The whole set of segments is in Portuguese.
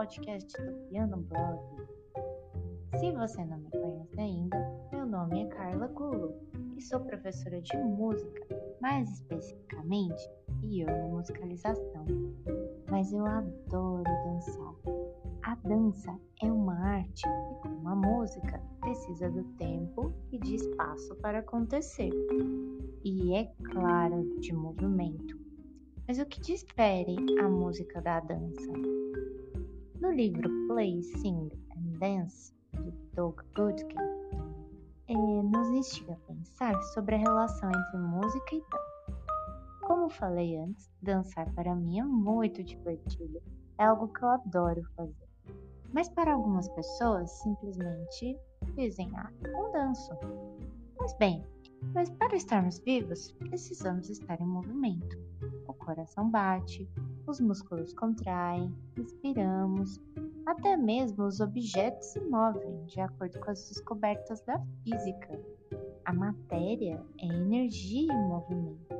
podcast do Piano Blog. Se você não me conhece ainda, meu nome é Carla Gulo e sou professora de música, mais especificamente musicalização. Mas eu adoro dançar. A dança é uma arte e, como a música, precisa do tempo e de espaço para acontecer. E é claro, de movimento. Mas o que difere a música da dança? No livro Play, Sing and Dance, de Doug Goodkin, é, nos instiga a pensar sobre a relação entre música e dança. Como falei antes, dançar para mim é muito divertido, é algo que eu adoro fazer. Mas para algumas pessoas, simplesmente dizem, ah, não danço. Mas bem, mas para estarmos vivos, precisamos estar em movimento coração bate, os músculos contraem, respiramos, até mesmo os objetos se movem de acordo com as descobertas da física. A matéria é energia em movimento.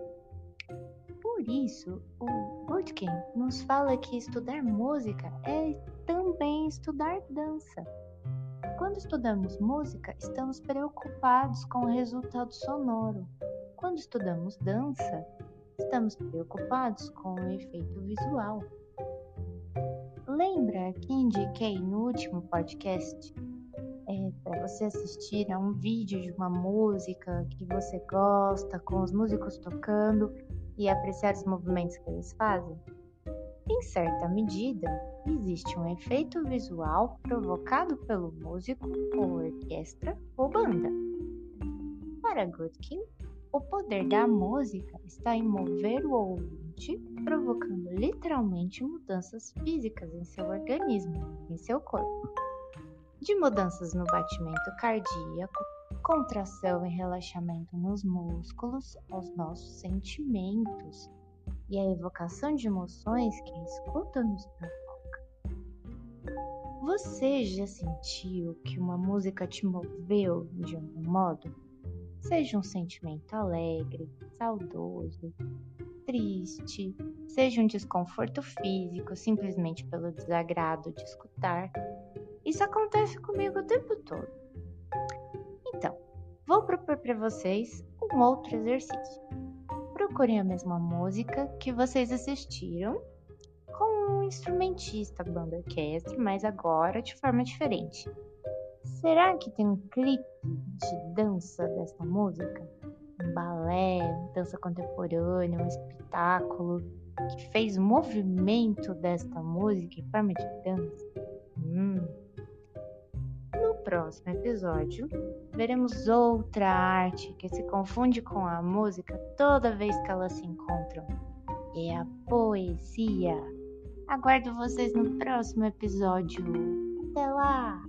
Por isso, o Gutkin nos fala que estudar música é também estudar dança. Quando estudamos música, estamos preocupados com o resultado sonoro. Quando estudamos dança, estamos preocupados com o efeito visual. Lembra que indiquei no último podcast é, para você assistir a um vídeo de uma música que você gosta, com os músicos tocando e apreciar os movimentos que eles fazem? Em certa medida, existe um efeito visual provocado pelo músico ou orquestra ou banda. Para Goodkin, o poder da música está em mover o ouvinte, provocando literalmente mudanças físicas em seu organismo, em seu corpo. De mudanças no batimento cardíaco, contração e relaxamento nos músculos, aos nossos sentimentos e a evocação de emoções que a escuta nos provoca. Você já sentiu que uma música te moveu de algum modo? seja um sentimento alegre, saudoso, triste, seja um desconforto físico simplesmente pelo desagrado de escutar. Isso acontece comigo o tempo todo. Então, vou propor para vocês um outro exercício. Procurem a mesma música que vocês assistiram com um instrumentista, banda orquestra, mas agora de forma diferente. Será que tem um clipe de dança dessa música? Um balé, dança contemporânea, um espetáculo que fez movimento desta música em forma de dança? Hum. Próximo episódio, veremos outra arte que se confunde com a música toda vez que elas se encontram. É a poesia. Aguardo vocês no próximo episódio. Até lá!